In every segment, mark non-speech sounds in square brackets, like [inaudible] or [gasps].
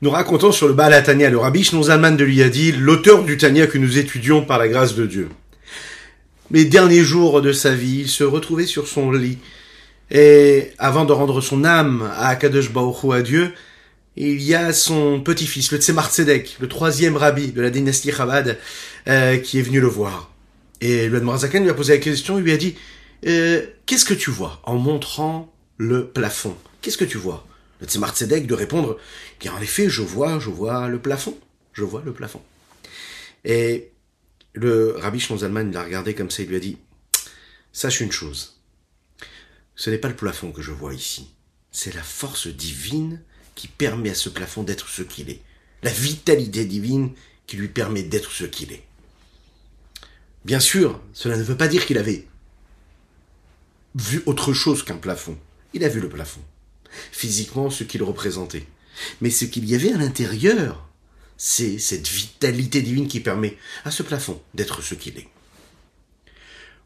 Nous racontons sur le Baal Tania, le Rabbi Shnonzalman de lui a dit, l'auteur du Tania que nous étudions par la grâce de Dieu. Les derniers jours de sa vie, il se retrouvait sur son lit. Et avant de rendre son âme à Akadosh Baruch à Dieu, il y a son petit-fils, le Tzemar Tzedek, le troisième rabbi de la dynastie Chabad, euh, qui est venu le voir. Et le Zaken lui a posé la question, il lui a dit, euh, qu'est-ce que tu vois en montrant le plafond? Qu'est-ce que tu vois? Le Tzedek de répondre, bien en effet, je vois, je vois le plafond. Je vois le plafond. Et le rabbi Zalman l'a regardé comme ça, il lui a dit, sache une chose, ce n'est pas le plafond que je vois ici, c'est la force divine qui permet à ce plafond d'être ce qu'il est, la vitalité divine qui lui permet d'être ce qu'il est. Bien sûr, cela ne veut pas dire qu'il avait vu autre chose qu'un plafond. Il a vu le plafond, physiquement ce qu'il représentait. Mais ce qu'il y avait à l'intérieur, c'est cette vitalité divine qui permet à ce plafond d'être ce qu'il est.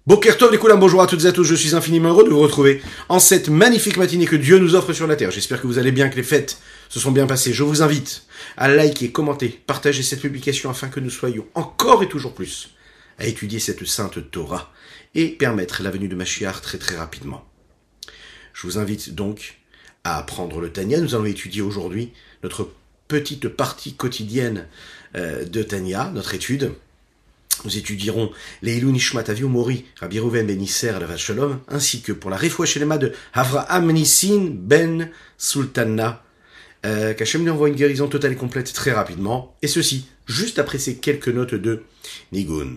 Bokertov les bonjour à toutes et à tous, je suis infiniment heureux de vous retrouver en cette magnifique matinée que Dieu nous offre sur la terre. J'espère que vous allez bien, que les fêtes se sont bien passées. Je vous invite à liker, commenter, partager cette publication afin que nous soyons encore et toujours plus à étudier cette sainte Torah et permettre la venue de Mashiach très très rapidement. Je vous invite donc à apprendre le Tania. Nous allons étudier aujourd'hui notre petite partie quotidienne euh, de Tania, notre étude. Nous étudierons les Ilou Nishmat Mori, Rabbi Rouven Ben Isser Shalom, ainsi que pour la Shelema de Avraham Nissin Ben Sultana, euh, qu'Hachem lui envoie une guérison totale et complète très rapidement, et ceci juste après ces quelques notes de Nigun.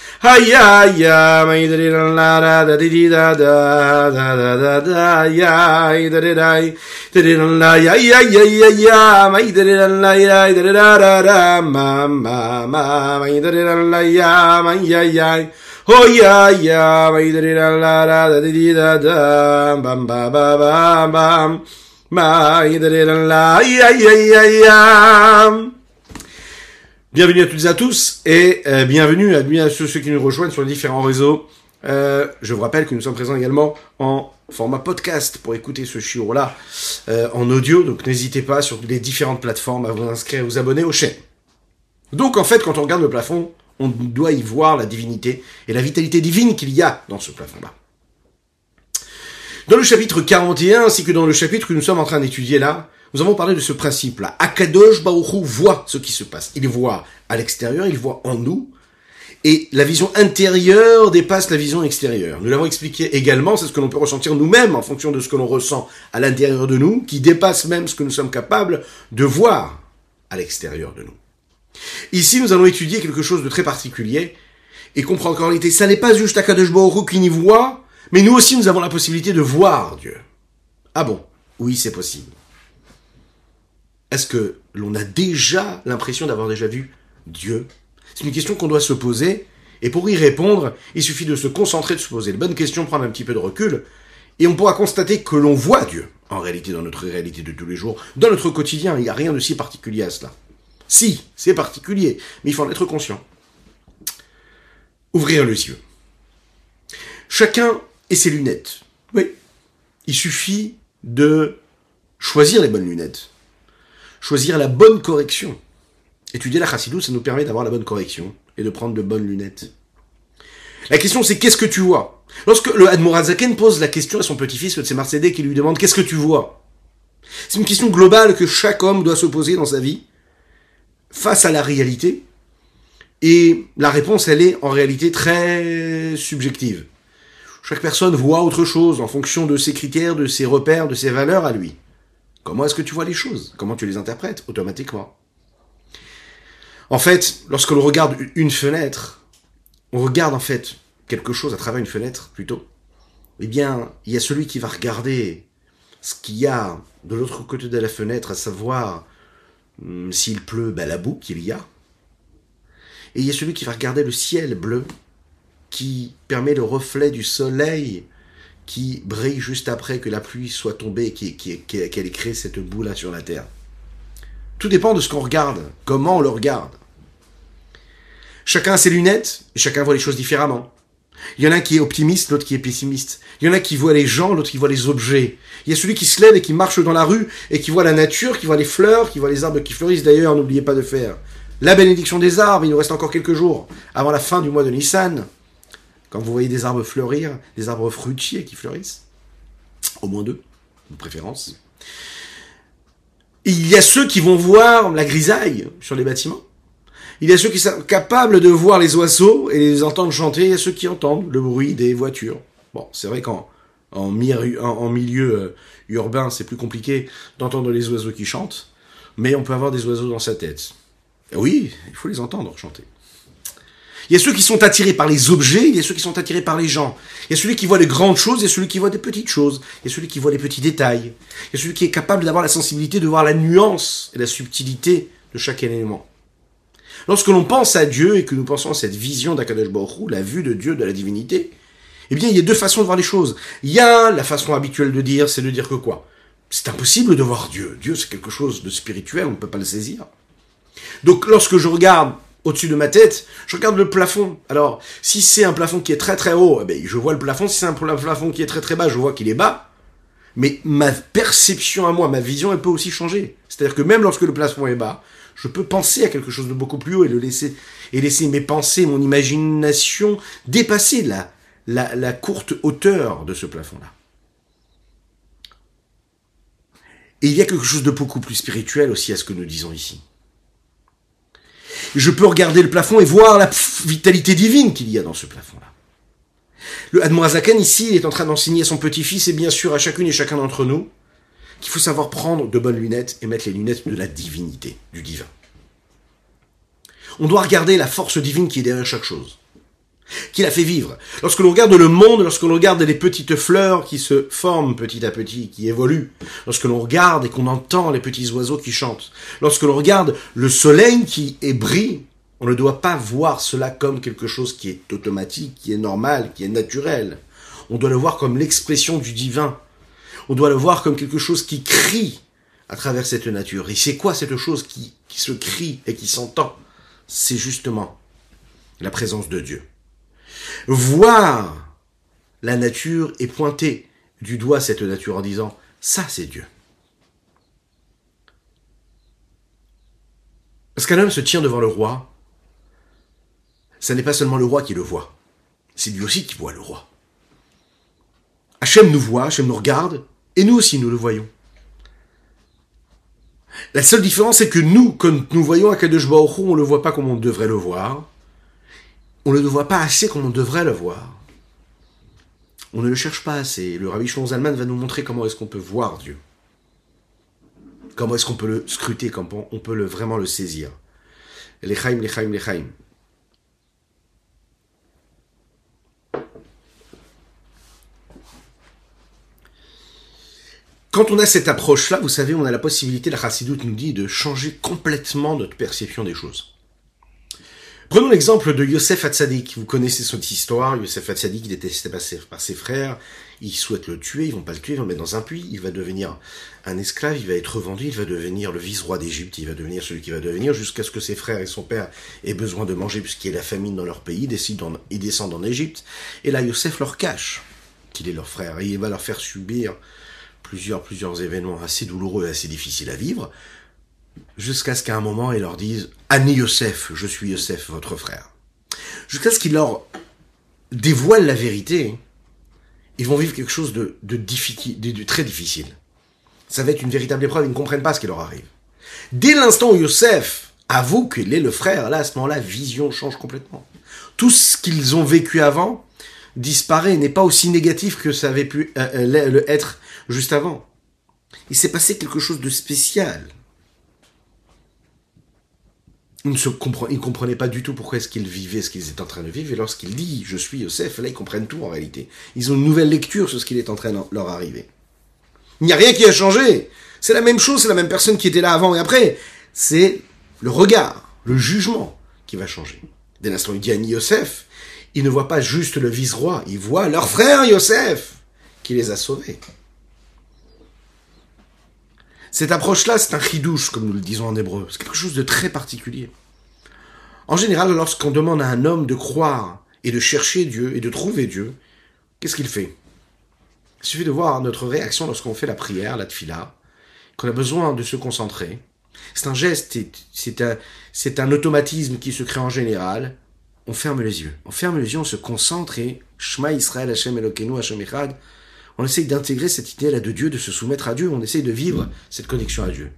Hiya ya mai da da da da da da da da da da ya da da da da da la ya ya ya ya ya mai da da la ya da da da da ma ma ma mai da da la ya mai ya ya Oh ya ya mai da da da da di da da bam ba ba ba bam mai da da la ya ya ya ya Bienvenue à toutes et à tous et euh, bienvenue à, à ceux, qui nous rejoignent sur les différents réseaux. Euh, je vous rappelle que nous sommes présents également en format podcast pour écouter ce chiot-là euh, en audio, donc n'hésitez pas sur les différentes plateformes à vous inscrire et vous abonner aux chaînes. Donc en fait, quand on regarde le plafond, on doit y voir la divinité et la vitalité divine qu'il y a dans ce plafond-là. Dans le chapitre 41, ainsi que dans le chapitre que nous sommes en train d'étudier là, nous avons parlé de ce principe-là. Akadosh Baruch voit ce qui se passe. Il voit à l'extérieur, il voit en nous. Et la vision intérieure dépasse la vision extérieure. Nous l'avons expliqué également, c'est ce que l'on peut ressentir nous-mêmes en fonction de ce que l'on ressent à l'intérieur de nous, qui dépasse même ce que nous sommes capables de voir à l'extérieur de nous. Ici, nous allons étudier quelque chose de très particulier et comprendre qu'en réalité, ça n'est pas juste Akadosh Baruch qui n'y voit, mais nous aussi, nous avons la possibilité de voir Dieu. Ah bon? Oui, c'est possible. Est-ce que l'on a déjà l'impression d'avoir déjà vu Dieu? C'est une question qu'on doit se poser, et pour y répondre, il suffit de se concentrer, de se poser les bonnes questions, prendre un petit peu de recul, et on pourra constater que l'on voit Dieu, en réalité, dans notre réalité de tous les jours, dans notre quotidien, il n'y a rien de si particulier à cela. Si, c'est particulier, mais il faut en être conscient. Ouvrir les yeux. Chacun et ses lunettes. Oui. Il suffit de choisir les bonnes lunettes choisir la bonne correction. Étudier la chassidou, ça nous permet d'avoir la bonne correction et de prendre de bonnes lunettes. La question c'est qu'est-ce que tu vois? Lorsque le Admorazaken pose la question à son petit-fils, le Tzemar qui lui demande qu'est-ce que tu vois? C'est une question globale que chaque homme doit se poser dans sa vie face à la réalité. Et la réponse, elle est en réalité très subjective. Chaque personne voit autre chose en fonction de ses critères, de ses repères, de ses valeurs à lui. Comment est-ce que tu vois les choses? Comment tu les interprètes? Automatiquement. En fait, lorsque l'on regarde une fenêtre, on regarde en fait quelque chose à travers une fenêtre, plutôt, eh bien, il y a celui qui va regarder ce qu'il y a de l'autre côté de la fenêtre, à savoir hum, s'il pleut, ben, la boue qu'il y a. Et il y a celui qui va regarder le ciel bleu, qui permet le reflet du soleil qui brille juste après que la pluie soit tombée, qu'elle ait créé cette boue-là sur la terre. Tout dépend de ce qu'on regarde, comment on le regarde. Chacun a ses lunettes, et chacun voit les choses différemment. Il y en a qui est optimiste, l'autre qui est pessimiste. Il y en a qui voit les gens, l'autre qui voit les objets. Il y a celui qui se lève et qui marche dans la rue et qui voit la nature, qui voit les fleurs, qui voit les arbres qui fleurissent. D'ailleurs, n'oubliez pas de faire la bénédiction des arbres. Il nous reste encore quelques jours avant la fin du mois de Nissan. Quand vous voyez des arbres fleurir, des arbres fruitiers qui fleurissent, au moins deux, de préférence. Il y a ceux qui vont voir la grisaille sur les bâtiments. Il y a ceux qui sont capables de voir les oiseaux et les entendre chanter. Il y a ceux qui entendent le bruit des voitures. Bon, c'est vrai qu'en en, milieu euh, urbain, c'est plus compliqué d'entendre les oiseaux qui chantent, mais on peut avoir des oiseaux dans sa tête. oui, il faut les entendre chanter. Il y a ceux qui sont attirés par les objets, il y a ceux qui sont attirés par les gens. Il y a celui qui voit les grandes choses, il y a celui qui voit des petites choses. Il y a celui qui voit les petits détails. Il y a celui qui est capable d'avoir la sensibilité de voir la nuance et la subtilité de chaque élément. Lorsque l'on pense à Dieu et que nous pensons à cette vision d'Akadosh Baruch la vue de Dieu, de la divinité, eh bien, il y a deux façons de voir les choses. Il y a la façon habituelle de dire, c'est de dire que quoi? C'est impossible de voir Dieu. Dieu, c'est quelque chose de spirituel, on ne peut pas le saisir. Donc, lorsque je regarde au-dessus de ma tête, je regarde le plafond. Alors, si c'est un plafond qui est très très haut, eh bien, je vois le plafond. Si c'est un plafond qui est très très bas, je vois qu'il est bas. Mais ma perception à moi, ma vision, elle peut aussi changer. C'est-à-dire que même lorsque le plafond est bas, je peux penser à quelque chose de beaucoup plus haut et le laisser et laisser mes pensées, mon imagination dépasser la, la, la courte hauteur de ce plafond-là. Et il y a quelque chose de beaucoup plus spirituel aussi à ce que nous disons ici. Je peux regarder le plafond et voir la vitalité divine qu'il y a dans ce plafond-là. Le Admorazakan ici il est en train d'enseigner à son petit-fils et bien sûr à chacune et chacun d'entre nous qu'il faut savoir prendre de bonnes lunettes et mettre les lunettes de la divinité, du divin. On doit regarder la force divine qui est derrière chaque chose, qui la fait vivre. Lorsque l'on regarde le monde, lorsque l'on regarde les petites fleurs qui se forment petit à petit, qui évoluent, lorsque l'on regarde et qu'on entend les petits oiseaux qui chantent, lorsque l'on regarde le soleil qui brille, on ne doit pas voir cela comme quelque chose qui est automatique, qui est normal, qui est naturel. On doit le voir comme l'expression du divin, on doit le voir comme quelque chose qui crie à travers cette nature. Et c'est quoi cette chose qui, qui se crie et qui s'entend? C'est justement la présence de Dieu. Voir la nature et pointer du doigt cette nature en disant ça c'est Dieu. Parce qu'un homme se tient devant le roi, ce n'est pas seulement le roi qui le voit, c'est lui aussi qui voit le roi. Hachem nous voit, Hachem nous regarde, et nous aussi, nous le voyons. La seule différence, c'est que nous, quand nous voyons Akadosh Baruch on ne le voit pas comme on devrait le voir. On ne le voit pas assez comme on devrait le voir. On ne le cherche pas assez. Le Rabbi Zalman va nous montrer comment est-ce qu'on peut voir Dieu. Comment est-ce qu'on peut le scruter, comment on peut vraiment le saisir. Lechaim, lechaim, lechaim. Quand on a cette approche-là, vous savez, on a la possibilité, la Chassidoute nous dit, de changer complètement notre perception des choses. Prenons l'exemple de Yosef Hatzadik. Vous connaissez son histoire. Yosef Hatzadik, il est détesté par ses, frères. Ils souhaitent le tuer, ils vont pas le tuer, ils le mettre dans un puits. Il va devenir un esclave, il va être vendu, il va devenir le vice-roi d'Égypte, il va devenir celui qui va devenir jusqu'à ce que ses frères et son père aient besoin de manger puisqu'il y a la famine dans leur pays. Ils descendent en Égypte. Et là, Yosef leur cache qu'il est leur frère. Et il va leur faire subir plusieurs, plusieurs événements assez douloureux, assez difficiles à vivre, jusqu'à ce qu'à un moment, ils leur disent Annie Yosef, je suis Yosef, votre frère. Jusqu'à ce qu'ils leur dévoilent la vérité, ils vont vivre quelque chose de, très difficile. Ça va être une véritable épreuve, ils ne comprennent pas ce qui leur arrive. Dès l'instant où Yosef avoue qu'il est le frère, là, à ce moment-là, vision change complètement. Tout ce qu'ils ont vécu avant disparaît, n'est pas aussi négatif que ça avait pu euh, euh, être juste avant. Il s'est passé quelque chose de spécial. Il ne, comprenait pas du tout pourquoi est-ce qu'ils vivaient ce qu'ils étaient en train de vivre. Et lorsqu'il dit je suis Yosef, là ils comprennent tout en réalité. Ils ont une nouvelle lecture sur ce qu'il est en train de leur arriver. Il n'y a rien qui a changé. C'est la même chose, c'est la même personne qui était là avant et après. C'est le regard, le jugement qui va changer. Dès l'instant où il dit Annie Yosef, il ne voit pas juste le vice-roi, il voit leur frère Yosef qui les a sauvés. Cette approche-là, c'est un chidouche, comme nous le disons en hébreu. C'est quelque chose de très particulier. En général, lorsqu'on demande à un homme de croire et de chercher Dieu et de trouver Dieu, qu'est-ce qu'il fait? Il suffit de voir notre réaction lorsqu'on fait la prière, la tfila, qu'on a besoin de se concentrer. C'est un geste, c'est un, un automatisme qui se crée en général. On ferme les yeux. On ferme les yeux, on se concentre et Shema Israël Hashem Elokeinu Hashem Echad on essaye d'intégrer cette idée-là de Dieu, de se soumettre à Dieu, on essaye de vivre cette connexion à Dieu.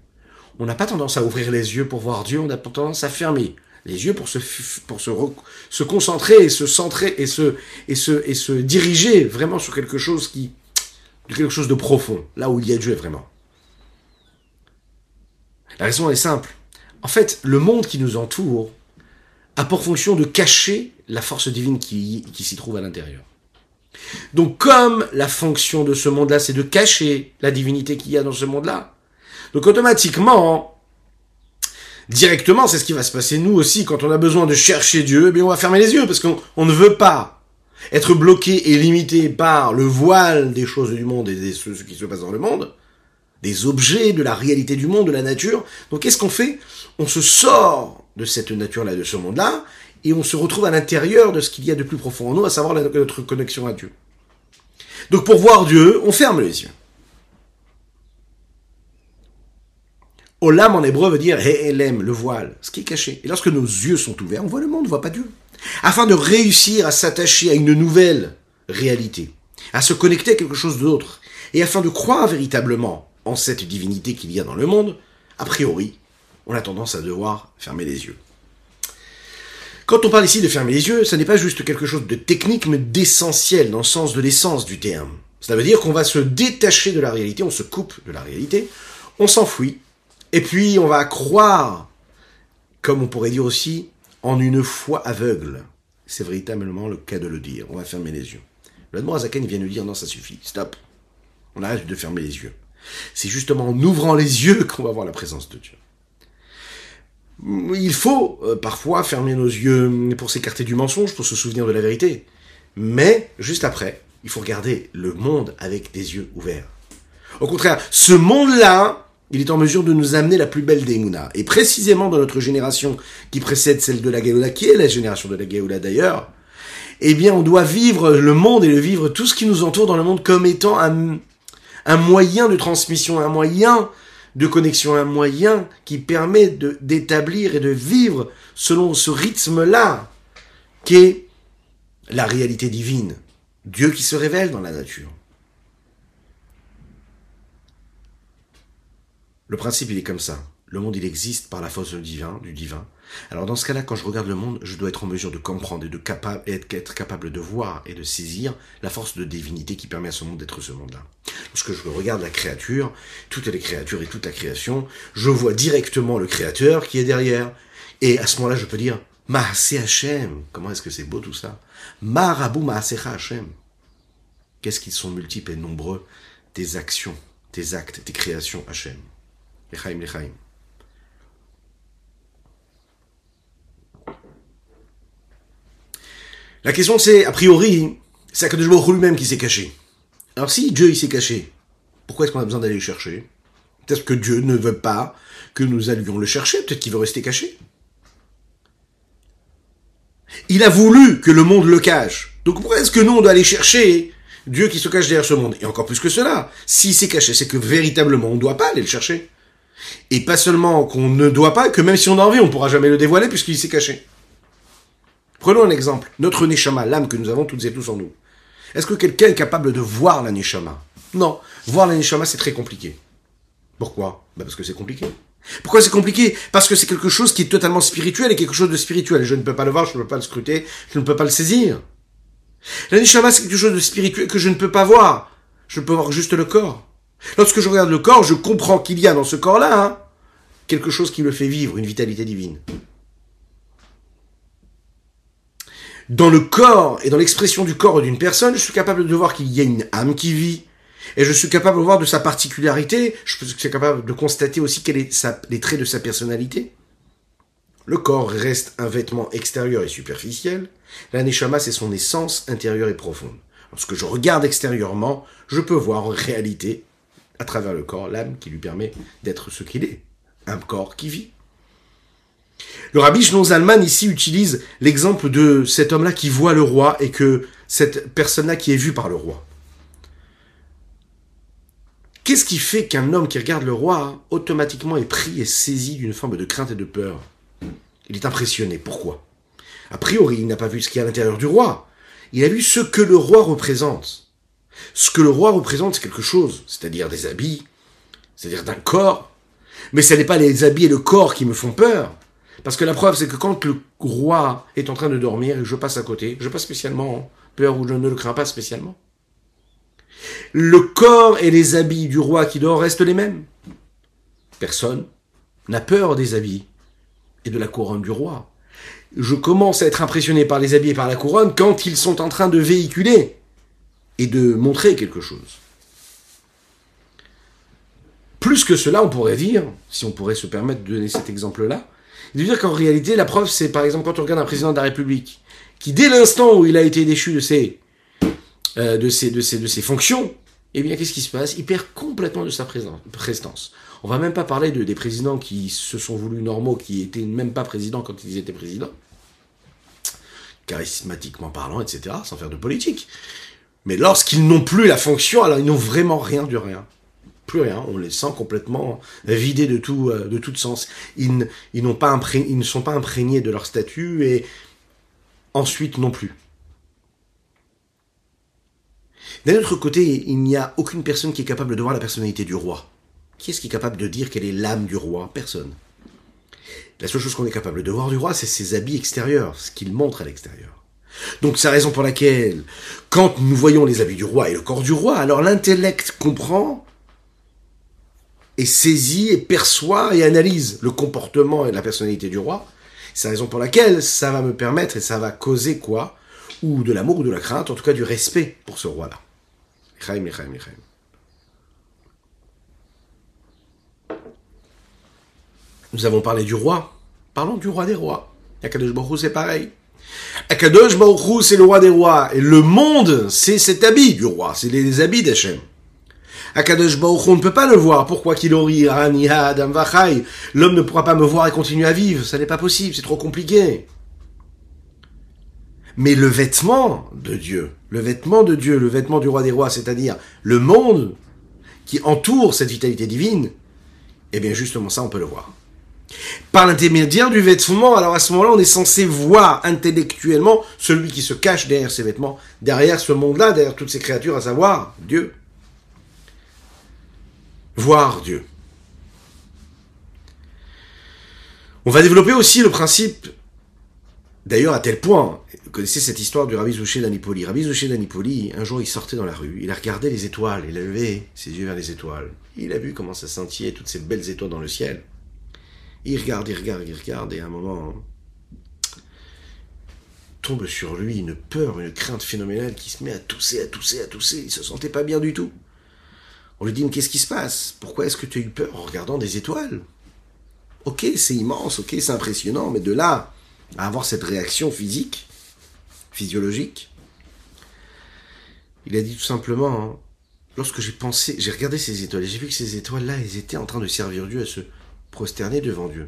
On n'a pas tendance à ouvrir les yeux pour voir Dieu, on a tendance à fermer les yeux pour se, pour se, se concentrer et se centrer et se, et, se, et se diriger vraiment sur quelque chose qui, quelque chose de profond, là où il y a Dieu vraiment. La raison est simple. En fait, le monde qui nous entoure a pour fonction de cacher la force divine qui, qui s'y trouve à l'intérieur. Donc comme la fonction de ce monde-là, c'est de cacher la divinité qu'il y a dans ce monde-là, donc automatiquement, directement, c'est ce qui va se passer nous aussi quand on a besoin de chercher Dieu, eh bien on va fermer les yeux parce qu'on ne veut pas être bloqué et limité par le voile des choses du monde et de ce qui se passe dans le monde, des objets, de la réalité du monde, de la nature. Donc qu'est-ce qu'on fait? On se sort de cette nature-là, de ce monde-là, et on se retrouve à l'intérieur de ce qu'il y a de plus profond en nous, à savoir notre connexion à Dieu. Donc pour voir Dieu, on ferme les yeux. Olam en hébreu veut dire He'elem, le voile, ce qui est caché. Et lorsque nos yeux sont ouverts, on voit le monde, on ne voit pas Dieu. Afin de réussir à s'attacher à une nouvelle réalité, à se connecter à quelque chose d'autre, et afin de croire véritablement en cette divinité qu'il y a dans le monde, a priori, on a tendance à devoir fermer les yeux. Quand on parle ici de fermer les yeux, ça n'est pas juste quelque chose de technique, mais d'essentiel, dans le sens de l'essence du terme. Ça veut dire qu'on va se détacher de la réalité, on se coupe de la réalité, on s'enfuit, et puis on va croire, comme on pourrait dire aussi, en une foi aveugle. C'est véritablement le cas de le dire. On va fermer les yeux. Le Azaken vient nous dire non, ça suffit, stop. On arrête de fermer les yeux. C'est justement en ouvrant les yeux [laughs] qu'on va voir la présence de Dieu. Il faut euh, parfois fermer nos yeux pour s'écarter du mensonge, pour se souvenir de la vérité. Mais, juste après, il faut regarder le monde avec des yeux ouverts. Au contraire, ce monde-là, il est en mesure de nous amener la plus belle des Mouna. Et précisément dans notre génération qui précède celle de la Géoula, qui est la génération de la Géoula d'ailleurs, eh bien, on doit vivre le monde et le vivre tout ce qui nous entoure dans le monde comme étant un moyen de transmission, un moyen de connexion, un moyen qui permet d'établir et de vivre selon ce rythme-là, qu'est la réalité divine, Dieu qui se révèle dans la nature. Le principe, il est comme ça. Le monde, il existe par la force du du divin. Alors dans ce cas-là, quand je regarde le monde, je dois être en mesure de comprendre et de être, capable de voir et de saisir la force de divinité qui permet à ce monde d'être ce monde-là. Lorsque je regarde la créature, toutes les créatures et toute la création, je vois directement le créateur qui est derrière. Et à ce moment-là, je peux dire, Maase Hashem. Comment est-ce que c'est beau tout ça? Marabu Maasecha Hashem. Qu'est-ce qu'ils sont multiples et nombreux Tes actions, tes actes, tes créations Hashem. Lechaim, lechaim. La question c'est, a priori, c'est Akadosh Baruch lui-même qui s'est caché. Alors si Dieu il s'est caché, pourquoi est-ce qu'on a besoin d'aller le chercher? Peut-être que Dieu ne veut pas que nous allions le chercher, peut-être qu'il veut rester caché. Il a voulu que le monde le cache. Donc pourquoi est-ce que nous on doit aller chercher Dieu qui se cache derrière ce monde? Et encore plus que cela, s'il s'est caché, c'est que véritablement on ne doit pas aller le chercher. Et pas seulement qu'on ne doit pas, que même si on a envie, on ne pourra jamais le dévoiler puisqu'il s'est caché. Prenons un exemple. Notre Neshama, l'âme que nous avons toutes et tous en nous. Est-ce que quelqu'un est capable de voir la Neshama? Non. Voir la Neshama, c'est très compliqué. Pourquoi? Ben Parce que c'est compliqué. Pourquoi c'est compliqué? Parce que c'est quelque chose qui est totalement spirituel et quelque chose de spirituel. Je ne peux pas le voir, je ne peux pas le scruter, je ne peux pas le saisir. La Neshama, c'est quelque chose de spirituel que je ne peux pas voir. Je peux voir juste le corps. Lorsque je regarde le corps, je comprends qu'il y a dans ce corps-là hein, quelque chose qui le fait vivre, une vitalité divine. Dans le corps et dans l'expression du corps d'une personne, je suis capable de voir qu'il y a une âme qui vit, et je suis capable de voir de sa particularité, je suis capable de constater aussi quels sont les traits de sa personnalité. Le corps reste un vêtement extérieur et superficiel, la neshama c'est son essence intérieure et profonde. Lorsque je regarde extérieurement, je peux voir en réalité, à travers le corps, l'âme qui lui permet d'être ce qu'il est, un corps qui vit. Le rabbi Shnon Zalman ici utilise l'exemple de cet homme-là qui voit le roi et que cette personne-là qui est vue par le roi. Qu'est-ce qui fait qu'un homme qui regarde le roi automatiquement est pris et saisi d'une forme de crainte et de peur? Il est impressionné. Pourquoi? A priori, il n'a pas vu ce qu'il y a à l'intérieur du roi. Il a vu ce que le roi représente. Ce que le roi représente, c'est quelque chose, c'est-à-dire des habits, c'est-à-dire d'un corps. Mais ce n'est pas les habits et le corps qui me font peur. Parce que la preuve, c'est que quand le roi est en train de dormir et je passe à côté, je pas spécialement peur ou je ne le crains pas spécialement. Le corps et les habits du roi qui dort restent les mêmes. Personne n'a peur des habits et de la couronne du roi. Je commence à être impressionné par les habits et par la couronne quand ils sont en train de véhiculer et de montrer quelque chose. Plus que cela, on pourrait dire, si on pourrait se permettre de donner cet exemple-là, de dire qu'en réalité, la preuve, c'est par exemple quand on regarde un président de la République, qui dès l'instant où il a été déchu de ses, euh, de ses, de ses, de ses fonctions, eh bien, qu'est-ce qui se passe? Il perd complètement de sa prestance. On va même pas parler de, des présidents qui se sont voulus normaux, qui étaient même pas présidents quand ils étaient présidents, charismatiquement parlant, etc., sans faire de politique. Mais lorsqu'ils n'ont plus la fonction, alors ils n'ont vraiment rien du rien plus rien. On les sent complètement vidés de tout, euh, de tout sens. Ils, pas ils ne sont pas imprégnés de leur statut et ensuite non plus. D'un autre côté, il n'y a aucune personne qui est capable de voir la personnalité du roi. Qui est-ce qui est capable de dire quelle est l'âme du roi? Personne. La seule chose qu'on est capable de voir du roi, c'est ses habits extérieurs, ce qu'il montre à l'extérieur. Donc c'est la raison pour laquelle, quand nous voyons les habits du roi et le corps du roi, alors l'intellect comprend et saisit et perçoit et analyse le comportement et la personnalité du roi. C'est la raison pour laquelle ça va me permettre et ça va causer quoi? Ou de l'amour ou de la crainte, en tout cas du respect pour ce roi-là. Nous avons parlé du roi. Parlons du roi des rois. Akadosh Baruch c'est pareil. Akadosh Baruch c'est le roi des rois. Et le monde, c'est cet habit du roi. C'est les habits d'Hachem. Akadosh Baruch on ne peut pas le voir. Pourquoi qu'il aurait L'homme ne pourra pas me voir et continuer à vivre. Ça n'est pas possible, c'est trop compliqué. Mais le vêtement de Dieu, le vêtement de Dieu, le vêtement du roi des rois, c'est-à-dire le monde qui entoure cette vitalité divine, eh bien justement ça, on peut le voir. Par l'intermédiaire du vêtement, alors à ce moment-là, on est censé voir intellectuellement celui qui se cache derrière ces vêtements, derrière ce monde-là, derrière toutes ces créatures, à savoir Dieu voir Dieu. On va développer aussi le principe, d'ailleurs à tel point, vous connaissez cette histoire du Rabbi Zouché d'Anipoli. Rabbi Zouché d'Anipoli, un jour il sortait dans la rue, il a regardé les étoiles, il a levé ses yeux vers les étoiles. Il a vu comment ça scintillait, toutes ces belles étoiles dans le ciel. Il regarde, il regarde, il regarde, et à un moment, tombe sur lui une peur, une crainte phénoménale qui se met à tousser, à tousser, à tousser. Il se sentait pas bien du tout. On lui dit, mais qu'est-ce qui se passe? Pourquoi est-ce que tu as eu peur? En regardant des étoiles Ok, c'est immense, ok, c'est impressionnant, mais de là à avoir cette réaction physique, physiologique, il a dit tout simplement, hein, lorsque j'ai pensé, j'ai regardé ces étoiles, j'ai vu que ces étoiles-là, elles étaient en train de servir Dieu à se prosterner devant Dieu.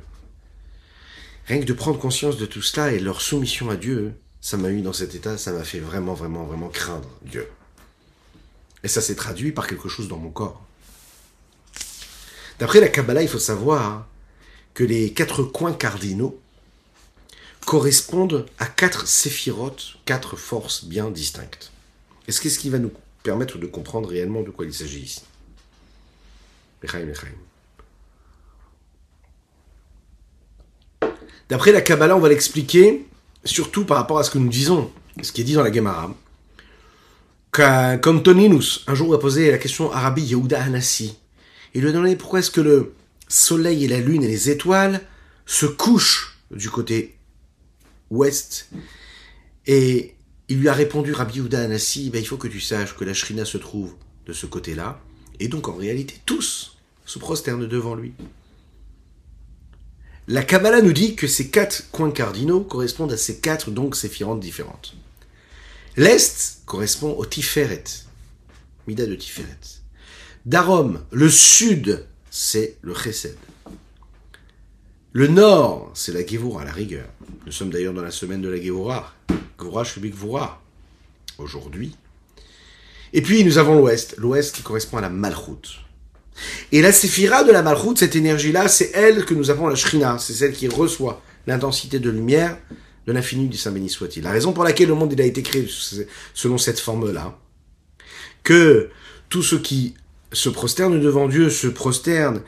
Rien que de prendre conscience de tout cela et leur soumission à Dieu, ça m'a mis dans cet état, ça m'a fait vraiment, vraiment, vraiment craindre Dieu. Et ça s'est traduit par quelque chose dans mon corps. D'après la Kabbalah, il faut savoir que les quatre coins cardinaux correspondent à quatre séphirotes, quatre forces bien distinctes. Et c'est ce qui va nous permettre de comprendre réellement de quoi il s'agit ici? D'après la Kabbalah, on va l'expliquer surtout par rapport à ce que nous disons, ce qui est dit dans la Gemara qu'Antoninus, un jour, a posé la question à Rabbi Yehuda Hanassi. Il lui a demandé pourquoi est-ce que le soleil et la lune et les étoiles se couchent du côté ouest Et il lui a répondu, Rabbi Yehuda Anassi, ben, il faut que tu saches que la Shrina se trouve de ce côté-là, et donc en réalité tous se prosternent devant lui. La Kabbalah nous dit que ces quatre coins cardinaux correspondent à ces quatre donc séphirantes différentes. L'Est correspond au Tiferet, Mida de Tiferet. Darom, le Sud, c'est le Chesed. Le Nord, c'est la Gevura, la rigueur. Nous sommes d'ailleurs dans la semaine de la Gevura. Gevura, Shubik Gevura. Aujourd'hui. Et puis nous avons l'Ouest, l'Ouest qui correspond à la Malchut. Et la séphira de la Malchut, cette énergie-là, c'est elle que nous appelons la Shrina, c'est celle qui reçoit l'intensité de lumière de l'infini du Saint béni soit-il. La raison pour laquelle le monde il a été créé selon cette forme-là, que tous ceux qui se prosternent devant Dieu se prosternent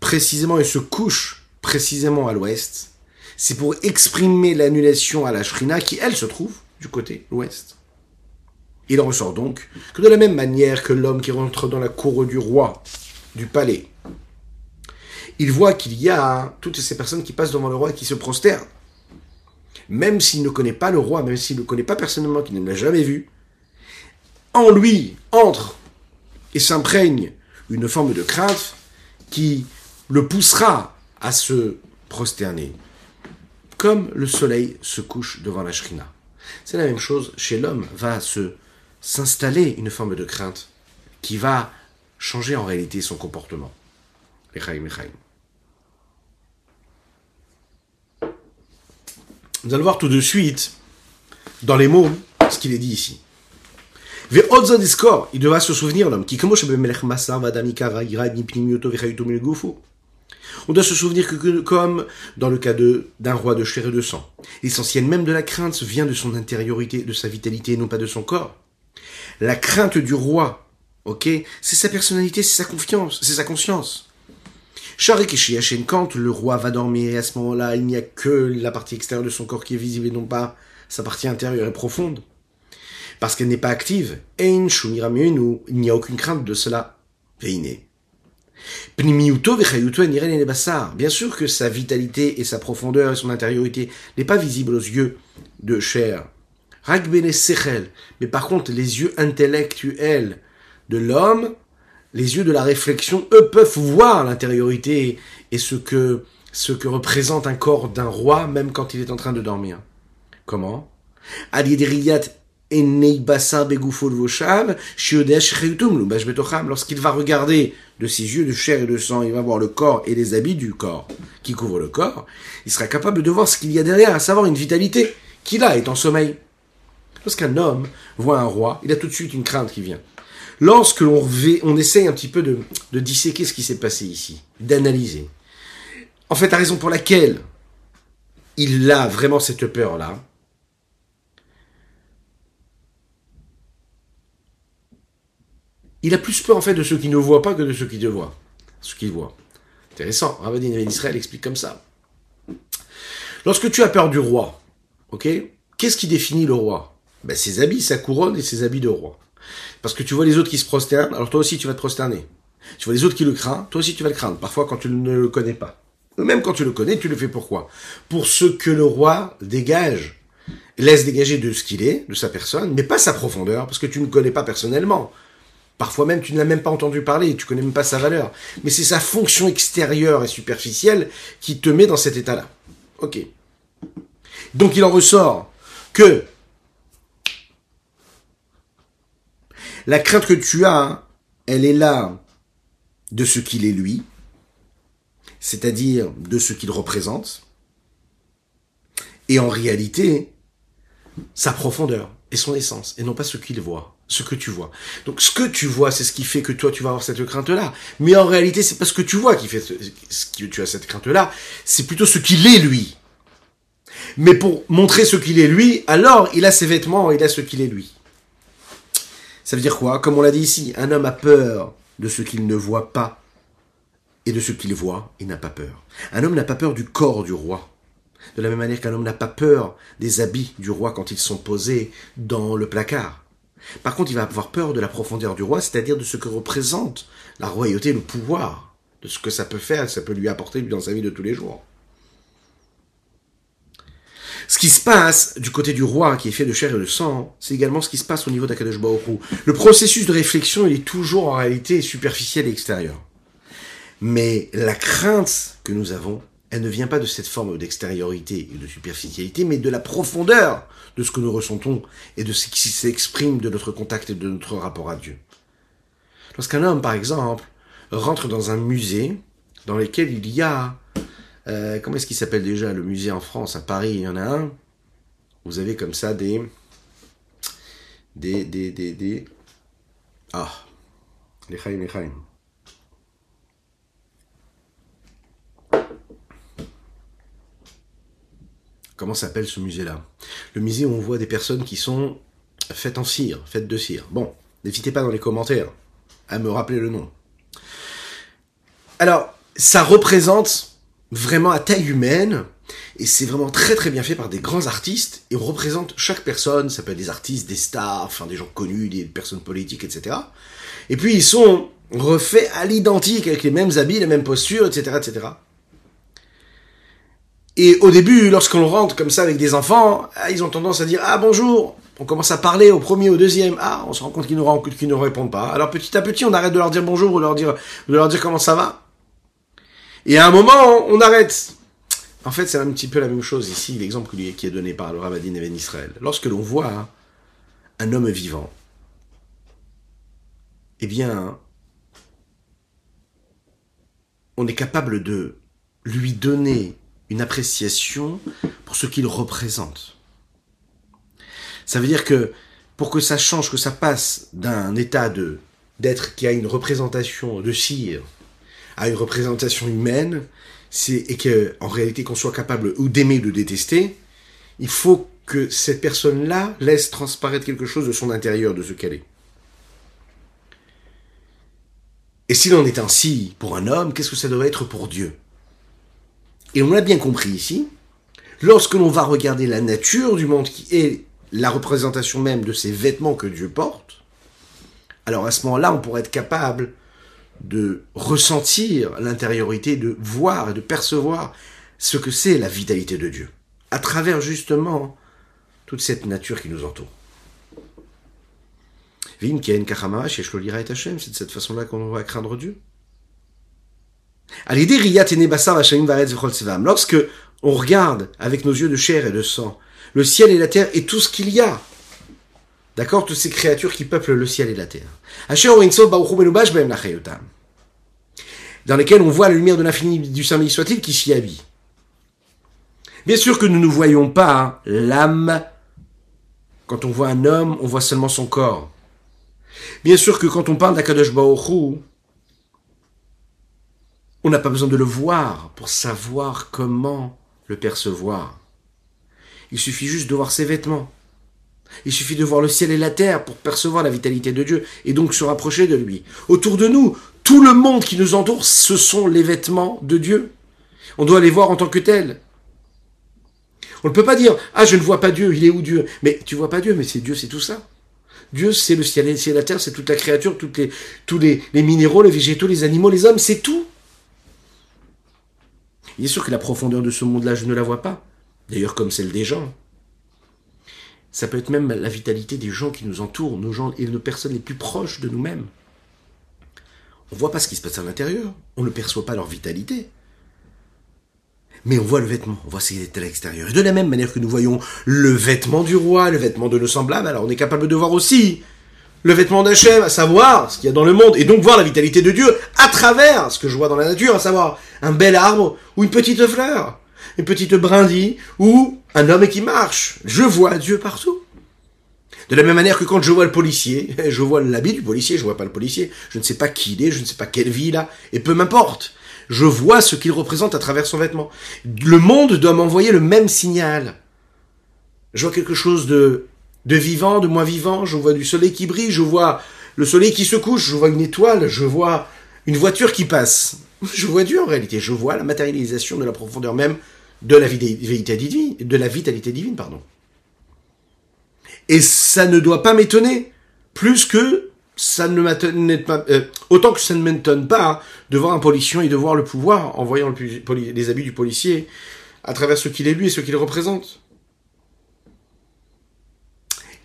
précisément et se couchent précisément à l'ouest, c'est pour exprimer l'annulation à la Shrina qui, elle, se trouve du côté ouest. Il en ressort donc que de la même manière que l'homme qui rentre dans la cour du roi, du palais, il voit qu'il y a toutes ces personnes qui passent devant le roi et qui se prosternent. Même s'il ne connaît pas le roi, même s'il ne le connaît pas personnellement, qu'il ne l'a jamais vu, en lui entre et s'imprègne une forme de crainte qui le poussera à se prosterner, comme le soleil se couche devant la shrina. C'est la même chose chez l'homme, va se s'installer une forme de crainte qui va changer en réalité son comportement. Nous allons voir tout de suite, dans les mots, ce qu'il est dit ici. On doit se souvenir que, comme dans le cas d'un roi de chair et de sang, l'essentiel même de la crainte vient de son intériorité, de sa vitalité, non pas de son corps. La crainte du roi, ok, c'est sa personnalité, c'est sa confiance, c'est sa conscience. Quand le roi va dormir, et à ce moment-là, il n'y a que la partie extérieure de son corps qui est visible et non pas sa partie intérieure et profonde. Parce qu'elle n'est pas active. il n'y a aucune crainte de cela. Bien sûr que sa vitalité et sa profondeur et son intériorité n'est pas visible aux yeux de chair. Mais par contre, les yeux intellectuels de l'homme, les yeux de la réflexion, eux peuvent voir l'intériorité et ce que, ce que représente un corps d'un roi, même quand il est en train de dormir. Comment? Lorsqu'il va regarder de ses yeux de chair et de sang, il va voir le corps et les habits du corps qui couvrent le corps, il sera capable de voir ce qu'il y a derrière, à savoir une vitalité qu'il a est en sommeil. Lorsqu'un homme voit un roi, il a tout de suite une crainte qui vient. Lorsque l'on on essaye un petit peu de, de disséquer ce qui s'est passé ici, d'analyser. En fait, la raison pour laquelle il a vraiment cette peur-là, il a plus peur en fait de ceux qui ne voient pas que de ceux qui te voient. Ceux qui voient. Intéressant. Rabbi Israël explique comme ça. Lorsque tu as peur du roi, ok, qu'est-ce qui définit le roi? Ben, Ses habits, sa couronne et ses habits de roi. Parce que tu vois les autres qui se prosternent, alors toi aussi tu vas te prosterner. Tu vois les autres qui le craignent, toi aussi tu vas le craindre. Parfois quand tu ne le connais pas. Même quand tu le connais, tu le fais pourquoi? Pour ce que le roi dégage, laisse dégager de ce qu'il est, de sa personne, mais pas sa profondeur, parce que tu ne connais pas personnellement. Parfois même, tu ne l'as même pas entendu parler, tu connais même pas sa valeur. Mais c'est sa fonction extérieure et superficielle qui te met dans cet état-là. Ok. Donc il en ressort que la crainte que tu as, elle est là de ce qu'il est lui, c'est-à-dire de ce qu'il représente, et en réalité, sa profondeur et son essence, et non pas ce qu'il voit ce que tu vois. Donc ce que tu vois, c'est ce qui fait que toi tu vas avoir cette crainte-là. Mais en réalité, c'est pas ce que tu vois qui fait ce, que tu as cette crainte-là, c'est plutôt ce qu'il est lui. Mais pour montrer ce qu'il est lui, alors il a ses vêtements, il a ce qu'il est lui. Ça veut dire quoi? Comme on l'a dit ici, un homme a peur de ce qu'il ne voit pas. Et de ce qu'il voit, il n'a pas peur. Un homme n'a pas peur du corps du roi. De la même manière qu'un homme n'a pas peur des habits du roi quand ils sont posés dans le placard. Par contre, il va avoir peur de la profondeur du roi, c'est-à-dire de ce que représente la royauté, le pouvoir, de ce que ça peut faire, ça peut lui apporter dans sa vie de tous les jours. Ce qui se passe du côté du roi qui est fait de chair et de sang, c'est également ce qui se passe au niveau d'Akadosh. Le processus de réflexion, il est toujours en réalité superficiel et extérieur. Mais la crainte que nous avons, elle ne vient pas de cette forme d'extériorité et de superficialité, mais de la profondeur de ce que nous ressentons et de ce qui s'exprime de notre contact et de notre rapport à Dieu. Lorsqu'un homme, par exemple, rentre dans un musée dans lequel il y a... Euh, comment est-ce qu'il s'appelle déjà le musée en France? À Paris, il y en a un. Vous avez comme ça des... Des... Des... Des... ah Les Chaim, les Chaim. Comment s'appelle ce musée-là? Le musée où on voit des personnes qui sont faites en cire, faites de cire. Bon, n'hésitez pas dans les commentaires à me rappeler le nom. Alors, ça représente vraiment à taille humaine, et c'est vraiment très très bien fait par des grands artistes, et on représente chaque personne, ça peut être des artistes, des stars, enfin des gens connus, des personnes politiques, etc. Et puis ils sont refaits à l'identique, avec les mêmes habits, les mêmes postures, etc., etc. Et au début, lorsqu'on rentre comme ça avec des enfants, ah, ils ont tendance à dire ah bonjour. On commence à parler au premier, au deuxième. Ah, on se rend compte qu'ils ne, qu'ils ne répondent pas. Alors petit à petit, on arrête de leur dire bonjour ou de leur dire, de leur dire comment ça va. Et à un moment, on arrête. En fait, c'est un petit peu la même chose ici, l'exemple qui est donné par le Rabadin Even Israël. Lorsque l'on voit un homme vivant, eh bien, on est capable de lui donner une appréciation pour ce qu'il représente. Ça veut dire que pour que ça change, que ça passe d'un état de d'être qui a une représentation de cire à une représentation humaine, et que en réalité qu'on soit capable ou d'aimer ou de détester, il faut que cette personne-là laisse transparaître quelque chose de son intérieur, de ce qu'elle est. Et s'il en est ainsi pour un homme, qu'est-ce que ça doit être pour Dieu? Et on l'a bien compris ici, lorsque l'on va regarder la nature du monde qui est la représentation même de ces vêtements que Dieu porte, alors à ce moment-là, on pourrait être capable de ressentir l'intériorité, de voir et de percevoir ce que c'est la vitalité de Dieu, à travers justement toute cette nature qui nous entoure. C'est de cette façon-là qu'on va craindre Dieu. Lorsque on regarde avec nos yeux de chair et de sang le ciel et la terre et tout ce qu'il y a, d'accord, toutes ces créatures qui peuplent le ciel et la terre, dans lesquelles on voit la lumière de l'infini du Saint soit-il qui s'y habille. Bien sûr que nous ne voyons pas l'âme. Quand on voit un homme, on voit seulement son corps. Bien sûr que quand on parle d'Akadosh Baruch on n'a pas besoin de le voir pour savoir comment le percevoir. Il suffit juste de voir ses vêtements. Il suffit de voir le ciel et la terre pour percevoir la vitalité de Dieu et donc se rapprocher de lui. Autour de nous, tout le monde qui nous entoure, ce sont les vêtements de Dieu. On doit les voir en tant que tels. On ne peut pas dire ah je ne vois pas Dieu, il est où Dieu? Mais tu vois pas Dieu, mais c'est Dieu, c'est tout ça. Dieu, c'est le ciel et la terre, c'est toute la créature, tous les minéraux, les végétaux, les animaux, les hommes, c'est tout. Il est sûr que la profondeur de ce monde-là, je ne la vois pas. D'ailleurs, comme celle des gens. Ça peut être même la vitalité des gens qui nous entourent, nos gens et nos personnes les plus proches de nous-mêmes. On ne voit pas ce qui se passe à l'intérieur. On ne perçoit pas leur vitalité. Mais on voit le vêtement, on voit ce qui est à l'extérieur. Et de la même manière que nous voyons le vêtement du roi, le vêtement de nos semblables, alors on est capable de voir aussi le vêtement d'Hachem, à savoir ce qu'il y a dans le monde, et donc voir la vitalité de Dieu à travers ce que je vois dans la nature, à savoir un bel arbre ou une petite fleur, une petite brindille ou un homme qui marche. Je vois Dieu partout. De la même manière que quand je vois le policier, [laughs] je vois l'habit du policier, je vois pas le policier, je ne sais pas qui il est, je ne sais pas quelle vie il a, et peu m'importe. Je vois ce qu'il représente à travers son vêtement. Le monde doit m'envoyer le même signal. Je vois quelque chose de de vivant, de moins vivant, je vois du soleil qui brille, je vois le soleil qui se couche, je vois une étoile, je vois une voiture qui passe. [laughs] Je vois Dieu en réalité, je vois la matérialisation de la profondeur même de la vitalité divine, pardon. Et ça ne doit pas m'étonner, plus que ça ne m'étonne pas, euh, autant que ça ne m'étonne pas de voir un policier et de voir le pouvoir en voyant les habits du policier à travers ce qu'il est lui et ce qu'il représente.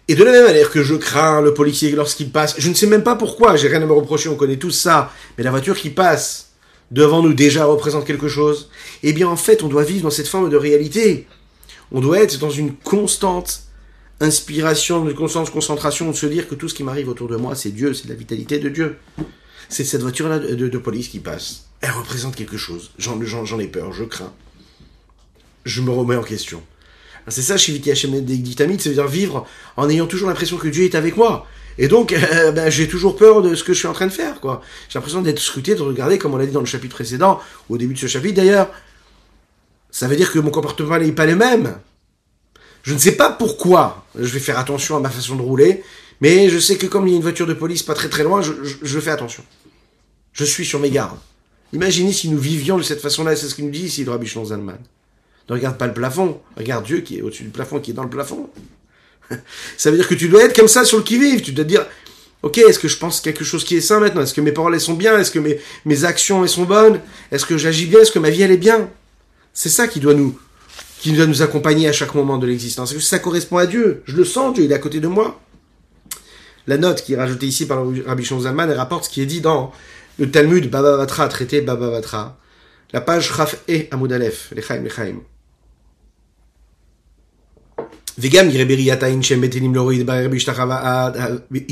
Et de la même manière que je crains le policier lorsqu'il passe, je ne sais même pas pourquoi, j'ai rien à me reprocher, on connaît tous ça, mais la voiture qui passe devant nous déjà représente quelque chose. Eh bien, en fait, on doit vivre dans cette forme de réalité. On doit être dans une constante inspiration, une constante concentration, de se dire que tout ce qui m'arrive autour de moi, c'est Dieu, c'est la vitalité de Dieu. C'est cette voiture-là de, police qui passe. Elle représente quelque chose. J'en, j'en, ai peur, je crains. Je me remets en question. C'est ça, Shiviti Hashem Dictamid, ça veut dire vivre en ayant toujours l'impression que Dieu est avec moi. Et donc, [laughs] euh, ben, j'ai toujours peur de ce que je suis en train de faire, quoi. J'ai l'impression d'être scruté, de regarder, comme on l'a dit dans le chapitre précédent, au début de ce chapitre d'ailleurs. Ça veut dire que mon comportement n'est pas le même. Je ne sais pas pourquoi je vais faire attention à ma façon de rouler, mais je sais que comme il y a une voiture de police pas très très loin, je, fais attention. Je suis sur mes gardes. Imaginez si nous vivions de cette façon-là, c'est ce qu'il nous dit ici, le Rabbi Zalman. Ne regarde pas le plafond, regarde Dieu qui est au-dessus du plafond, qui est dans le plafond. [laughs] Ça veut dire que tu dois être comme ça sur le qui-vive. Tu dois dire, ok, est-ce que je pense quelque chose qui est sain maintenant? Est-ce que mes paroles elles sont bien? Est-ce que mes, mes actions elles sont bonnes? Est-ce que j'agis bien? Est-ce que ma vie elle est bien? C'est ça qui doit nous qui doit nous accompagner à chaque moment de l'existence. Est-ce que ça correspond à Dieu? Je le sens, Dieu il est à côté de moi. La note qui est rajoutée ici par Rabbi Zalman, elle rapporte ce qui est dit dans le Talmud Baba Vatra, traité Baba Vatra. La page Raf et Amoud Aleph, Lechaim, Lechaim. וגם יראה בראייתיים שהם בטלים להוריד בערב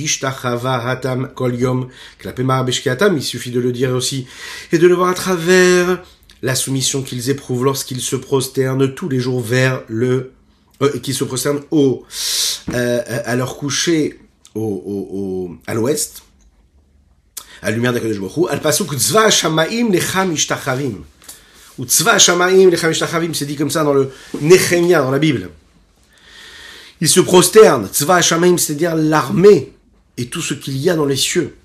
השתחוותם כל יום כלפי מער בשקיעתם, il suffit de le dire aussi, et de le voir à travers la soumission qu'ils éprouvent lorsqu'ils se prosternent tous les jours vers le, euh, qu'ils se prosternent au, euh, à leur coucher au, au, au à l'ouest, à la lumière d'Akadosh Baruch Hu, al pasuk tzva shamaim lecham ishtachavim. Ou tzva shamaim lecham ishtachavim, c'est dit comme ça dans le Nehemia, dans la Bible. Il se prosterne, Tzva c'est-à-dire l'armée et tout ce qu'il y a dans les cieux.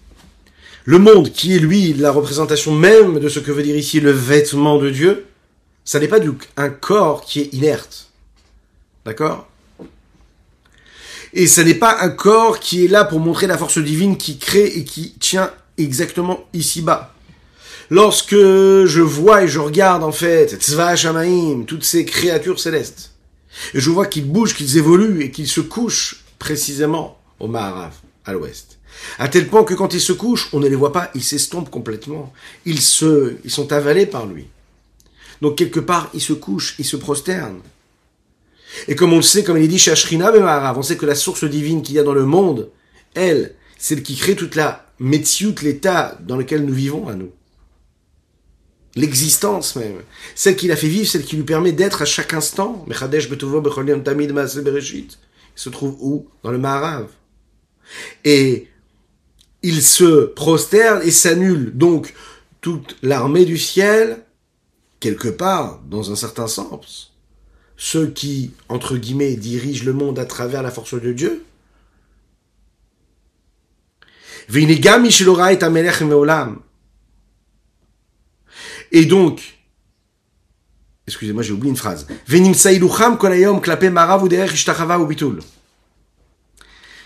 Le monde, qui est lui la représentation même de ce que veut dire ici le vêtement de Dieu, ça n'est pas du, un corps qui est inerte. D'accord? Et ça n'est pas un corps qui est là pour montrer la force divine qui crée et qui tient exactement ici-bas. Lorsque je vois et je regarde en fait Tzva Shamaim, toutes ces créatures célestes, et je vois qu'ils bougent, qu'ils évoluent et qu'ils se couchent précisément au Maharav, à l'ouest. À tel point que quand ils se couchent, on ne les voit pas, ils s'estompent complètement. Ils se, ils sont avalés par lui. Donc quelque part, ils se couchent, ils se prosternent. Et comme on le sait, comme il est dit chez Ashrina Maharav, on sait que la source divine qu'il y a dans le monde, elle, celle qui crée toute la métiout, l'état dans lequel nous vivons à nous l'existence même, celle qui l'a fait vivre, celle qui lui permet d'être à chaque instant. Il se trouve où? Dans le Maharav. Et il se prosterne et s'annule donc toute l'armée du ciel, quelque part, dans un certain sens. Ceux qui, entre guillemets, dirigent le monde à travers la force de Dieu. Et donc, excusez-moi, j'ai oublié une phrase.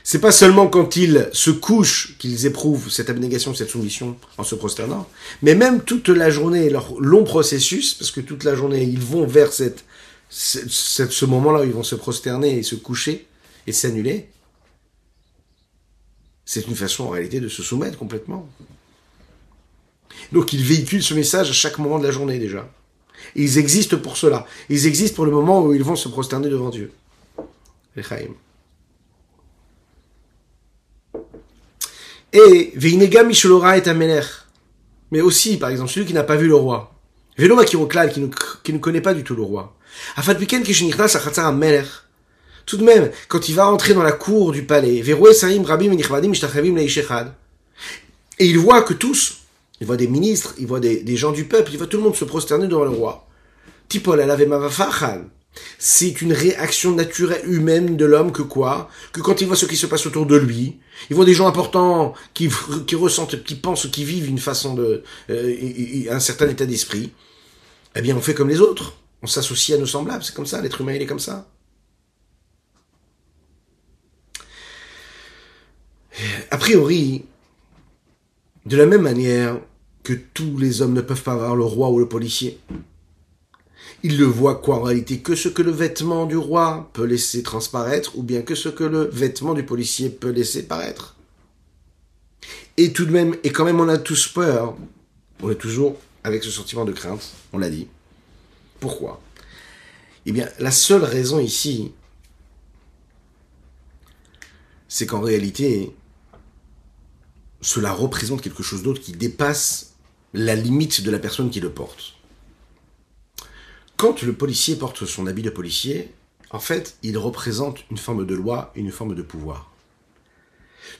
C'est pas seulement quand ils se couchent qu'ils éprouvent cette abnégation, cette soumission en se prosternant, mais même toute la journée, leur long processus, parce que toute la journée ils vont vers cette, ce moment-là où ils vont se prosterner et se coucher et s'annuler. C'est une façon en réalité de se soumettre complètement. Donc ils véhiculent ce message à chaque moment de la journée déjà. ils existent pour cela. Ils existent pour le moment où ils vont se prosterner devant Dieu. Et Veinega Mishulora est un Mais aussi, par exemple, celui qui n'a pas vu le roi. Vélo Makiroklal, qui ne, qui ne connaît pas du tout le roi. Tout de même, quand il va entrer dans la cour du palais, et il voit que tous il voit des ministres, il voit des, gens du peuple, il voit tout le monde se prosterner devant le roi. Tipol C'est une réaction naturelle humaine de l'homme que quoi Que quand il voit ce qui se passe autour de lui, il voit des gens importants qui, qui ressentent, qui pensent, qui vivent une façon de, euh, un certain état d'esprit. Eh bien, on fait comme les autres. On s'associe à nos semblables. C'est comme ça. L'être humain, il est comme ça. A priori, de la même manière que tous les hommes ne peuvent pas avoir le roi ou le policier, Il ne voit quoi en réalité que ce que le vêtement du roi peut laisser transparaître, ou bien que ce que le vêtement du policier peut laisser paraître. Et tout de même, et quand même on a tous peur, on est toujours avec ce sentiment de crainte, on l'a dit. Pourquoi? Eh bien, la seule raison ici, c'est qu'en réalité, cela représente quelque chose d'autre qui dépasse la limite de la personne qui le porte. Quand le policier porte son habit de policier, en fait, il représente une forme de loi, une forme de pouvoir.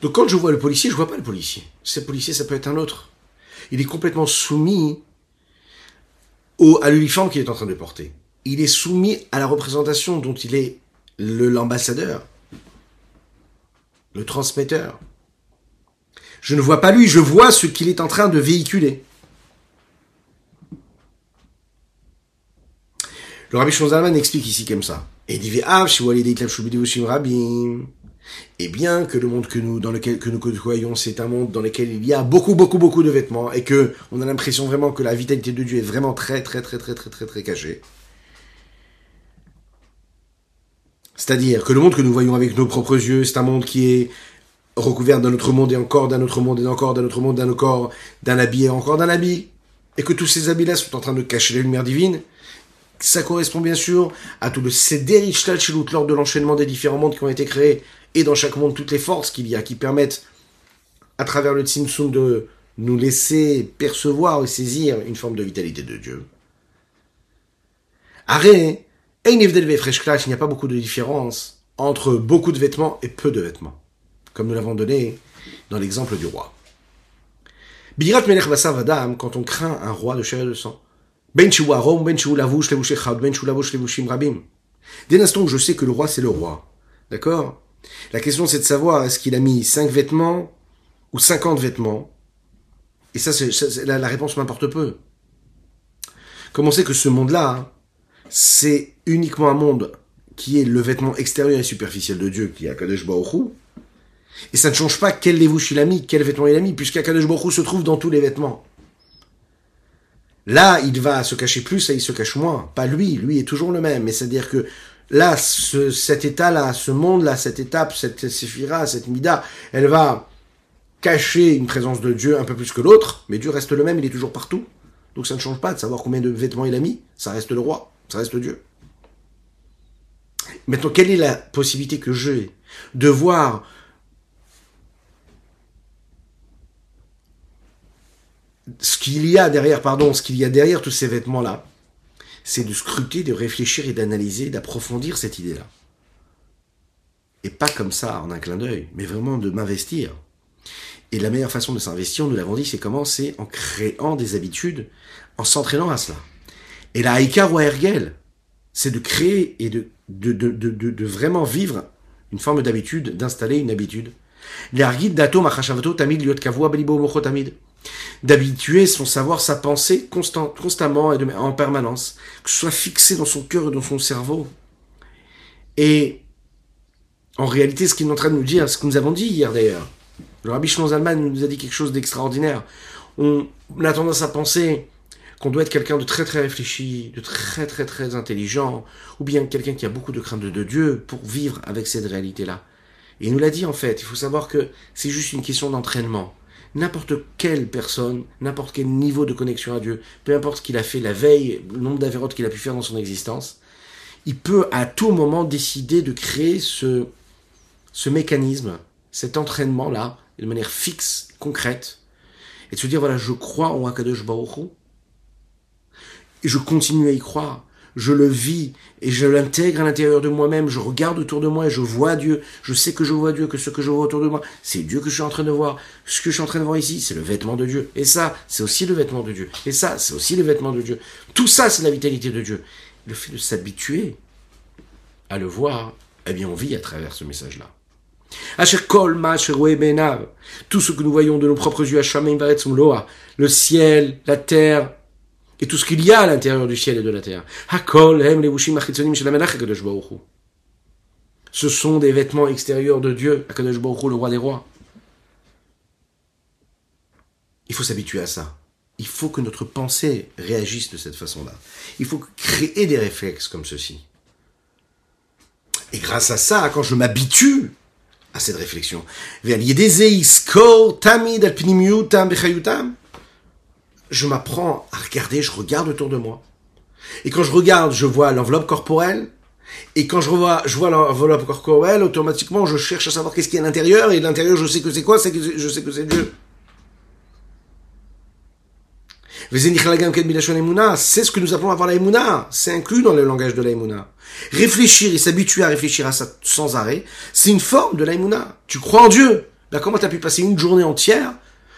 Donc quand je vois le policier, je vois pas le policier. Ce policier, ça peut être un autre. Il est complètement soumis au, à l'uniforme qu'il est en train de porter. Il est soumis à la représentation dont il est l'ambassadeur, le transmetteur. Je ne vois pas lui, je vois ce qu'il est en train de véhiculer. Le Rabbi Shonzalman explique ici comme ça. Et ah, et bien que le monde que nous, dans lequel que nous côtoyons, c'est un monde dans lequel il y a beaucoup, beaucoup, beaucoup de vêtements, et que on a l'impression vraiment que la vitalité de Dieu est vraiment très, très, très, très, très, très, très cachée. C'est-à-dire que le monde que nous voyons avec nos propres yeux, c'est un monde qui est recouvert d'un autre monde et encore d'un autre monde et encore d'un autre monde, d'un corps, d'un habit et encore d'un habit. Et que tous ces habits-là sont en train de cacher la lumière divine. Ça correspond bien sûr à tout le Seder Ishtal lors de l'enchaînement des différents mondes qui ont été créés et dans chaque monde toutes les forces qu'il y a qui permettent à travers le Tzimtzum de nous laisser percevoir et saisir une forme de vitalité de Dieu. Arrêt, il n'y a pas beaucoup de différence entre beaucoup de vêtements et peu de vêtements comme nous l'avons donné dans l'exemple du roi. Birat Melech Vadam, quand on craint un roi de chair de sang. Ben ben ben Rabim. Dès l'instant où je sais que le roi c'est le roi. D'accord? La question c'est de savoir est-ce qu'il a mis 5 vêtements ou 50 vêtements? Et ça, c'est, la, la réponse m'importe peu. Comme on sait que ce monde-là, c'est uniquement un monde qui est le vêtement extérieur et superficiel de Dieu, qui est Kadesh Baruch et ça ne change pas quel lévouche il a mis, quel vêtement il a mis, puisqu'Akadosh Baruch se trouve dans tous les vêtements. Là, il va se cacher plus, là, il se cache moins. Pas lui, lui est toujours le même. Mais c'est-à-dire que là, cet état-là, ce monde-là, cette étape, cette séphira, cette mida, elle va cacher une présence de Dieu un peu plus que l'autre, mais Dieu reste le même, il est toujours partout. Donc ça ne change pas de savoir combien de vêtements il a mis, ça reste le roi, ça reste Dieu. Maintenant, quelle est la possibilité que j'ai de voir ce qu'il y a derrière, pardon, ce qu'il y a derrière tous ces vêtements-là, c'est de scruter, de réfléchir et d'analyser, d'approfondir cette idée-là. Et pas comme ça, en un clin d'œil, mais vraiment de m'investir. Et la meilleure façon de s'investir, nous l'avons dit, c'est comment C'est en créant des habitudes, en s'entraînant à cela. Et la Haïkar ou Ergel, c'est de créer et de, de, de, de, de vraiment vivre une forme d'habitude, d'installer une habitude. D'habituer son savoir, sa pensée constamment et en permanence, que ce soit fixé dans son cœur et dans son cerveau. Et en réalité, ce qu'il est en train de nous dire, ce que nous avons dit hier d'ailleurs, le Rabbi Zalman nous a dit quelque chose d'extraordinaire. On, a tendance à penser qu'on doit être quelqu'un de très très réfléchi, de très très très intelligent, ou bien quelqu'un qui a beaucoup de crainte de Dieu pour vivre avec cette réalité-là. Et il nous l'a dit en fait, il faut savoir que c'est juste une question d'entraînement n'importe quelle personne, n'importe quel niveau de connexion à Dieu, peu importe ce qu'il a fait la veille, le nombre d'avérotes qu'il a pu faire dans son existence, il peut à tout moment décider de créer ce, ce mécanisme, cet entraînement-là, de manière fixe, concrète, et de se dire, voilà, je crois en Akadosh Baruch et je continue à y croire je le vis et je l'intègre à l'intérieur de moi-même, je regarde autour de moi et je vois Dieu, je sais que je vois Dieu, que ce que je vois autour de moi, c'est Dieu que je suis en train de voir. Ce que je suis en train de voir ici, c'est le vêtement de Dieu. Et ça, c'est aussi le vêtement de Dieu. Et ça, c'est aussi le vêtement de Dieu. Tout ça, c'est la vitalité de Dieu. Le fait de s'habituer à le voir, eh bien, on vit à travers ce message-là. Tout ce que nous voyons de nos propres yeux, le ciel, la terre, et tout ce qu'il y a à l'intérieur du ciel et de la terre. Ce sont des vêtements extérieurs de Dieu, le roi des rois. Il faut s'habituer à ça. il faut que notre pensée réagisse de cette façon-là. Il faut créer des réflexes comme ceci. Et grâce à ça, quand je m'habitue à cette réflexion, je m'apprends à regarder, je regarde autour de moi. Et quand je regarde, je vois l'enveloppe corporelle. Et quand je vois, je vois l'enveloppe corporelle, automatiquement, je cherche à savoir qu'est-ce qu'il y a à l'intérieur. Et l'intérieur, je sais que c'est quoi, je sais que c'est Dieu. C'est ce que nous appelons avoir la C'est inclus dans le langage de la Réfléchir et s'habituer à réfléchir à ça sans arrêt, c'est une forme de la Tu crois en Dieu. Là, comment tu as pu passer une journée entière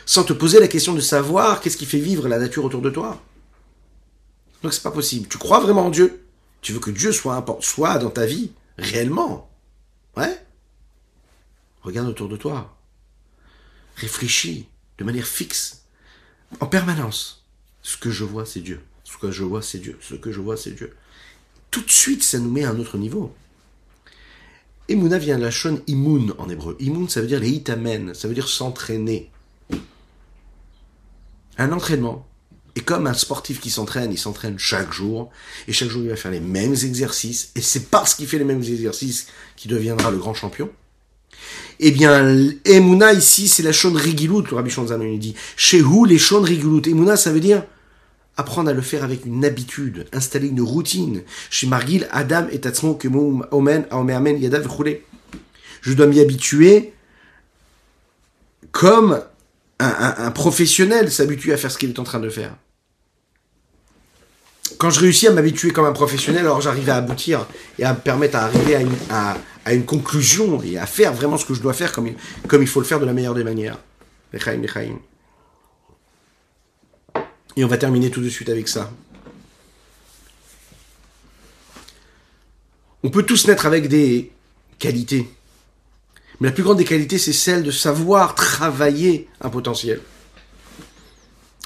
sans te poser la question de savoir qu'est-ce qui fait vivre la nature autour de toi Donc c'est pas possible. Tu crois vraiment en Dieu? Tu veux que Dieu soit, dans ta vie, réellement? Ouais? Regarde autour de toi. Réfléchis de manière fixe, en permanence. Ce que je vois, c'est Dieu. Ce que je vois, c'est Dieu. Ce que je vois, c'est Dieu. Tout de suite, ça nous met à un autre niveau. Emouna vient de la shon imun en hébreu. Imun, ça veut dire les itamen, ça veut dire s'entraîner. Un entraînement. Et comme un sportif qui s'entraîne, il s'entraîne chaque jour, et chaque jour il va faire les mêmes exercices, et c'est parce qu'il fait les mêmes exercices qu'il deviendra le grand champion. Eh bien, Emouna ici, c'est la shon rigilut, le Rabbi Shonzan dit. Chez où les shon rigilut. Emouna, ça veut dire apprendre à le faire avec une habitude, installer une routine. Chez Margil, Adam et Tatsmo, Omen, Amen, Yadav, Je dois m'y habituer comme un, professionnel s'habitue à faire ce qu'il est en train de faire. Quand je réussis à m'habituer comme un professionnel, alors j'arrive à aboutir et à me permettre à une, à, une conclusion et à faire vraiment ce que je dois faire comme il faut le faire de la meilleure des manières. Et on va terminer tout de suite avec ça. On peut tous naître avec des qualités. Mais la plus grande des qualités, c'est celle de savoir travailler un potentiel.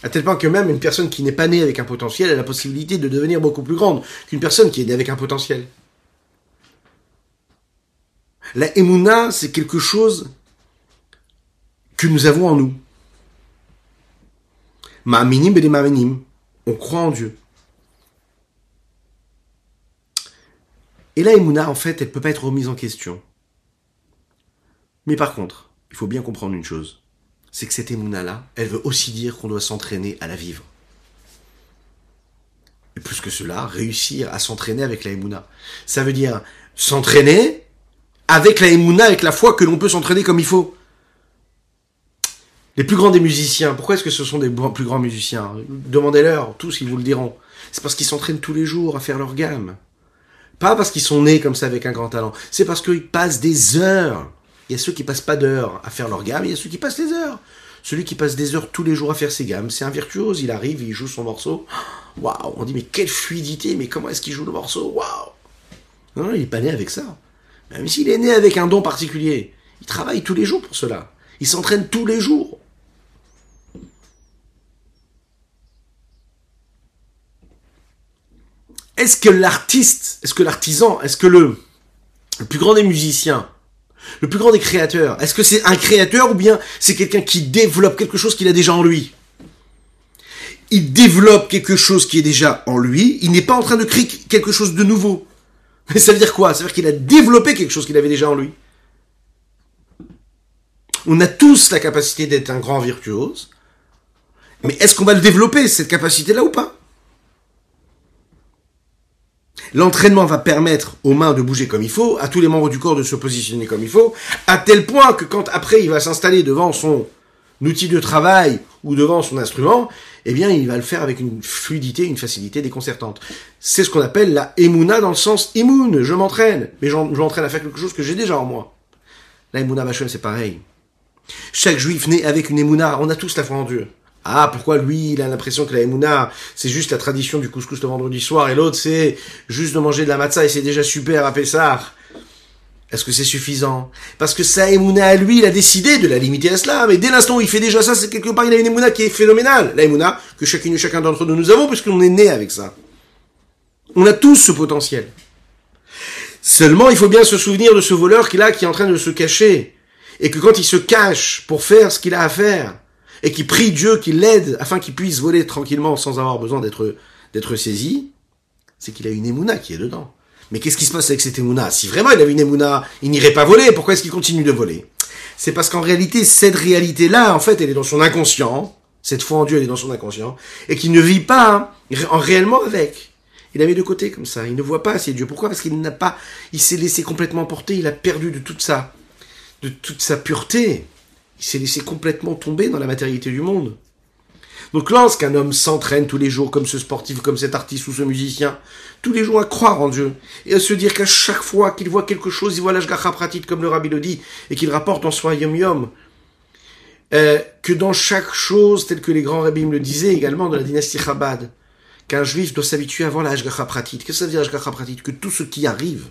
À tel point que même une personne qui n'est pas née avec un potentiel a la possibilité de devenir beaucoup plus grande qu'une personne qui est née avec un potentiel. La emuna, c'est quelque chose que nous avons en nous. Ma'aminim ma'aminim. On croit en Dieu. Et la Emouna, en fait, elle ne peut pas être remise en question. Mais par contre, il faut bien comprendre une chose. C'est que cette Emouna-là, elle veut aussi dire qu'on doit s'entraîner à la vivre. Et plus que cela, réussir à s'entraîner avec la Emouna. Ça veut dire s'entraîner avec la Emouna, avec la foi que l'on peut s'entraîner comme il faut. Les plus grands des musiciens, pourquoi est-ce que ce sont des plus grands musiciens? Demandez-leur, tous ils vous le diront. C'est parce qu'ils s'entraînent tous les jours à faire leur gamme. Pas parce qu'ils sont nés comme ça avec un grand talent. C'est parce qu'ils passent des heures. Il y a ceux qui passent pas d'heures à faire leur gamme, il y a ceux qui passent des heures. Celui qui passe des heures tous les jours à faire ses gammes, c'est un virtuose, il arrive, il joue son morceau. [gasps] Waouh, on dit mais quelle fluidité, mais comment est-ce qu'il joue le morceau? Waouh Non, il est pas né avec ça. Même s'il est né avec un don particulier, il travaille tous les jours pour cela. Il s'entraîne tous les jours. Est-ce que l'artiste, est-ce que l'artisan, est-ce que le plus grand des musiciens, le plus grand des créateurs, est-ce que c'est un créateur ou bien c'est quelqu'un qui développe quelque chose qu'il a déjà en lui? Il développe quelque chose qui est déjà en lui, il n'est pas en train de créer quelque chose de nouveau. Mais ça veut dire quoi? Ça veut dire qu'il a développé quelque chose qu'il avait déjà en lui. On a tous la capacité d'être un grand virtuose, mais est-ce qu'on va le développer, cette capacité-là ou pas? L'entraînement va permettre aux mains de bouger comme il faut, à tous les membres du corps de se positionner comme il faut, à tel point que quand après il va s'installer devant son outil de travail ou devant son instrument, eh bien il va le faire avec une fluidité, une facilité déconcertante. C'est ce qu'on appelle la emuna dans le sens immune, je m'entraîne, mais je m'entraîne à faire quelque chose que j'ai déjà en moi. La emuna Bachem c'est pareil. Chaque juif naît avec une emuna, on a tous la foi en Dieu. Ah, pourquoi lui, il a l'impression que la Emouna, c'est juste la tradition du couscous le vendredi soir, et l'autre, c'est juste de manger de la matzah, et c'est déjà super à Pessah. Est-ce que c'est suffisant? Parce que sa Emouna lui, il a décidé de la limiter à cela, mais dès l'instant où il fait déjà ça, c'est quelque part, il a une Emouna qui est phénoménale. La Emouna que chacune et chacun d'entre nous nous avons, puisqu'on est né avec ça. On a tous ce potentiel. Seulement, il faut bien se souvenir de ce voleur qui là, qui est en train de se cacher. Et que quand il se cache pour faire ce qu'il a à faire, et qui prie Dieu qu'il l'aide afin qu'il puisse voler tranquillement sans avoir besoin d'être d'être saisi, c'est qu'il a une émouna qui est dedans. Mais qu'est-ce qui se passe avec cette émouna? Si vraiment il avait une émouna, il n'irait pas voler. Pourquoi est-ce qu'il continue de voler? C'est parce qu'en réalité, cette réalité-là, en fait, elle est dans son inconscient. Cette foi en Dieu, elle est dans son inconscient. Et qu'il ne vit pas en réellement avec. Il a mis de côté comme ça. Il ne voit pas assez Dieu. Pourquoi? Parce qu'il n'a pas, il s'est laissé complètement porter. Il a perdu de toute sa, de toute sa pureté. Il s'est laissé complètement tomber dans la matérialité du monde. Donc lorsqu'un homme s'entraîne tous les jours comme ce sportif, comme cet artiste ou ce musicien, tous les jours à croire en Dieu, et à se dire qu'à chaque fois qu'il voit quelque chose, il voit l'ashgacha pratique comme le rabbi le dit, et qu'il rapporte en soi yom yom, euh, que dans chaque chose, tel que les grands rabbis me le disaient également dans la dynastie Chabad, qu'un juif doit s'habituer voir la pratique. Qu'est-ce que ça veut dire Hashgacha pratique? Que tout ce qui arrive,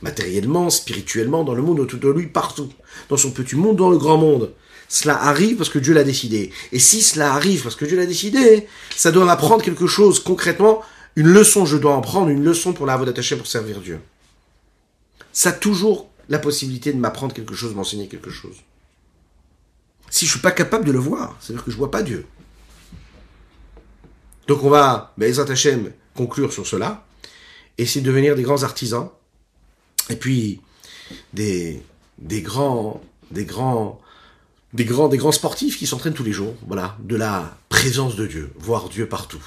matériellement, spirituellement, dans le monde autour de lui, partout, dans son petit monde, dans le grand monde, cela arrive parce que Dieu l'a décidé. Et si cela arrive parce que Dieu l'a décidé, ça doit m'apprendre quelque chose concrètement, une leçon, je dois en prendre une leçon pour la d'attacher pour servir Dieu. Ça a toujours la possibilité de m'apprendre quelque chose, m'enseigner quelque chose. Si je suis pas capable de le voir, c'est-à-dire que je vois pas Dieu. Donc on va, Bezat Hashem, conclure sur cela, essayer de devenir des grands artisans, et puis des, des grands, des grands des grands, des grands sportifs qui s'entraînent tous les jours, voilà, de la présence de Dieu, voir Dieu partout.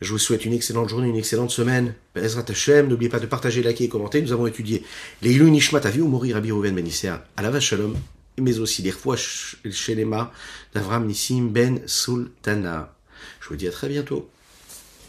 Je vous souhaite une excellente journée, une excellente semaine. Bezrat Hashem, n'oubliez pas de partager, liker et commenter. Nous avons étudié les Ilou Nishmat Avi ou Mori Rabbi Rouven Benissea, la Shalom, mais aussi les Rfouach Shelema d'Avram Nissim Ben Sultana. Je vous dis à très bientôt.